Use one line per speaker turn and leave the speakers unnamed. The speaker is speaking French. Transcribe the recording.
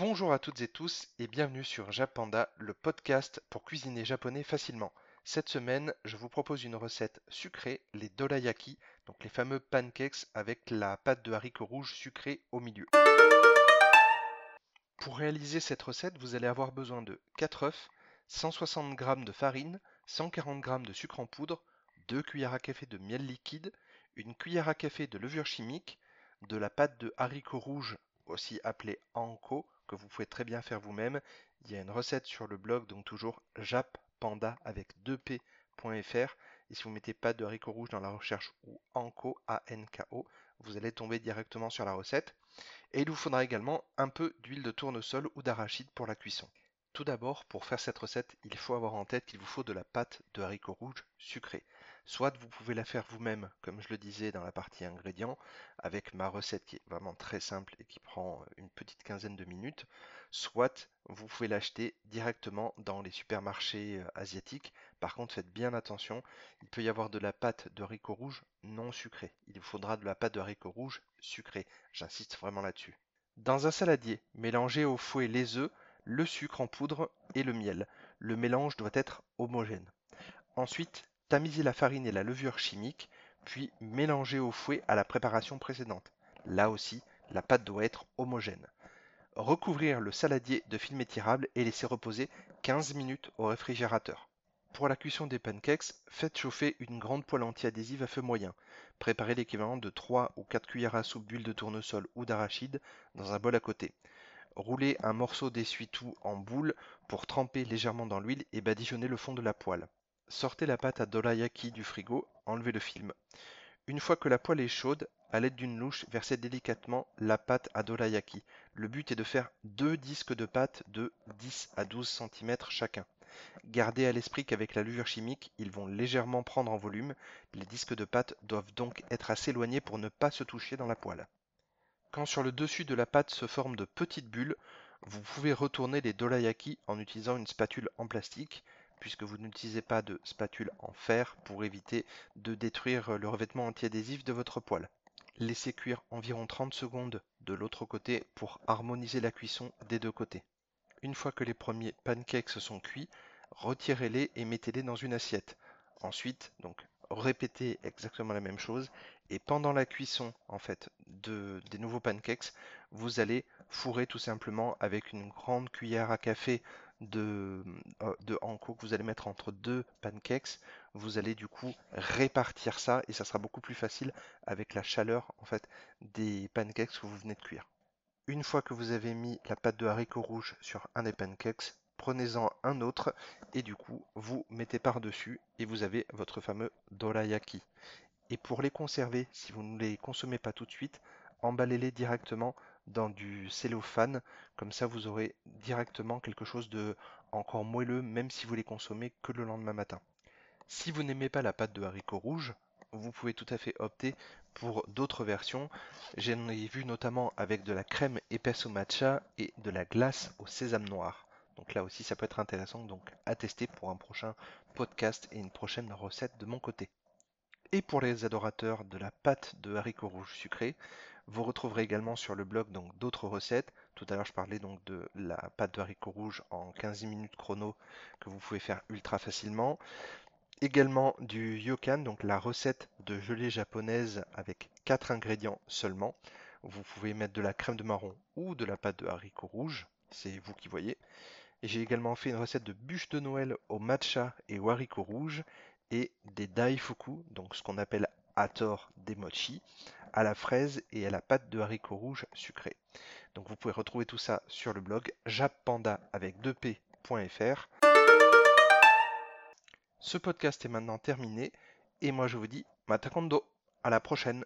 Bonjour à toutes et tous et bienvenue sur Japanda, le podcast pour cuisiner japonais facilement. Cette semaine, je vous propose une recette sucrée, les dorayaki, donc les fameux pancakes avec la pâte de haricots rouges sucrée au milieu. Pour réaliser cette recette, vous allez avoir besoin de 4 œufs, 160 g de farine, 140 g de sucre en poudre, 2 cuillères à café de miel liquide, une cuillère à café de levure chimique, de la pâte de haricots rouges, aussi appelée anko, vous pouvez très bien faire vous-même. Il y a une recette sur le blog, donc toujours jappanda avec 2p.fr. Et si vous mettez pas de haricots rouges dans la recherche ou anko, A-N-K-O, vous allez tomber directement sur la recette. Et il vous faudra également un peu d'huile de tournesol ou d'arachide pour la cuisson. Tout d'abord, pour faire cette recette, il faut avoir en tête qu'il vous faut de la pâte de haricots rouges sucrée. Soit vous pouvez la faire vous-même, comme je le disais dans la partie ingrédients, avec ma recette qui est vraiment très simple et qui prend une petite quinzaine de minutes, soit vous pouvez l'acheter directement dans les supermarchés euh, asiatiques. Par contre, faites bien attention, il peut y avoir de la pâte de haricots rouges non sucrée. Il vous faudra de la pâte de haricots rouges sucrée. J'insiste vraiment là-dessus. Dans un saladier, mélangez au fouet les œufs, le sucre en poudre et le miel. Le mélange doit être homogène. Ensuite, tamisez la farine et la levure chimique, puis mélangez au fouet à la préparation précédente. Là aussi, la pâte doit être homogène. Recouvrir le saladier de film étirable et laisser reposer 15 minutes au réfrigérateur. Pour la cuisson des pancakes, faites chauffer une grande poêle anti-adhésive à feu moyen. Préparez l'équivalent de 3 ou 4 cuillères à soupe d'huile de tournesol ou d'arachide dans un bol à côté. Roulez un morceau d'essuie-tout en boule pour tremper légèrement dans l'huile et badigeonner le fond de la poêle. Sortez la pâte à dorayaki du frigo, enlevez le film. Une fois que la poêle est chaude, à l'aide d'une louche, versez délicatement la pâte à dorayaki. Le but est de faire deux disques de pâte de 10 à 12 cm chacun. Gardez à l'esprit qu'avec la levure chimique, ils vont légèrement prendre en volume. Les disques de pâte doivent donc être assez éloignés pour ne pas se toucher dans la poêle. Quand sur le dessus de la pâte se forment de petites bulles, vous pouvez retourner les dorayaki en utilisant une spatule en plastique puisque vous n'utilisez pas de spatule en fer pour éviter de détruire le revêtement antiadhésif de votre poêle. Laissez cuire environ 30 secondes de l'autre côté pour harmoniser la cuisson des deux côtés. Une fois que les premiers pancakes sont cuits, retirez-les et mettez-les dans une assiette. Ensuite, donc répétez exactement la même chose et pendant la cuisson en fait de, des nouveaux pancakes, vous allez fourrer tout simplement avec une grande cuillère à café de, euh, de que vous allez mettre entre deux pancakes, vous allez du coup répartir ça et ça sera beaucoup plus facile avec la chaleur en fait des pancakes que vous venez de cuire. Une fois que vous avez mis la pâte de haricots rouges sur un des pancakes, prenez-en un autre et du coup vous mettez par-dessus et vous avez votre fameux dorayaki. Et pour les conserver, si vous ne les consommez pas tout de suite, emballez-les directement dans du cellophane, comme ça vous aurez directement quelque chose de encore moelleux, même si vous les consommez que le lendemain matin. Si vous n'aimez pas la pâte de haricots rouges, vous pouvez tout à fait opter pour d'autres versions. J'en ai vu notamment avec de la crème épaisse au matcha et de la glace au sésame noir. Donc là aussi ça peut être intéressant donc à tester pour un prochain podcast et une prochaine recette de mon côté. Et pour les adorateurs de la pâte de haricots rouges sucrés, vous retrouverez également sur le blog d'autres recettes. Tout à l'heure, je parlais donc de la pâte de haricots rouges en 15 minutes chrono que vous pouvez faire ultra facilement. Également du yokan, donc la recette de gelée japonaise avec 4 ingrédients seulement. Vous pouvez mettre de la crème de marron ou de la pâte de haricots rouges, c'est vous qui voyez. Et j'ai également fait une recette de bûche de Noël au matcha et au haricot rouge et des daifuku, donc ce qu'on appelle à tort des mochi, à la fraise et à la pâte de haricots rouges sucrés. Donc vous pouvez retrouver tout ça sur le blog jappanda avec 2p.fr. Ce podcast est maintenant terminé et moi je vous dis matakondo, à la prochaine.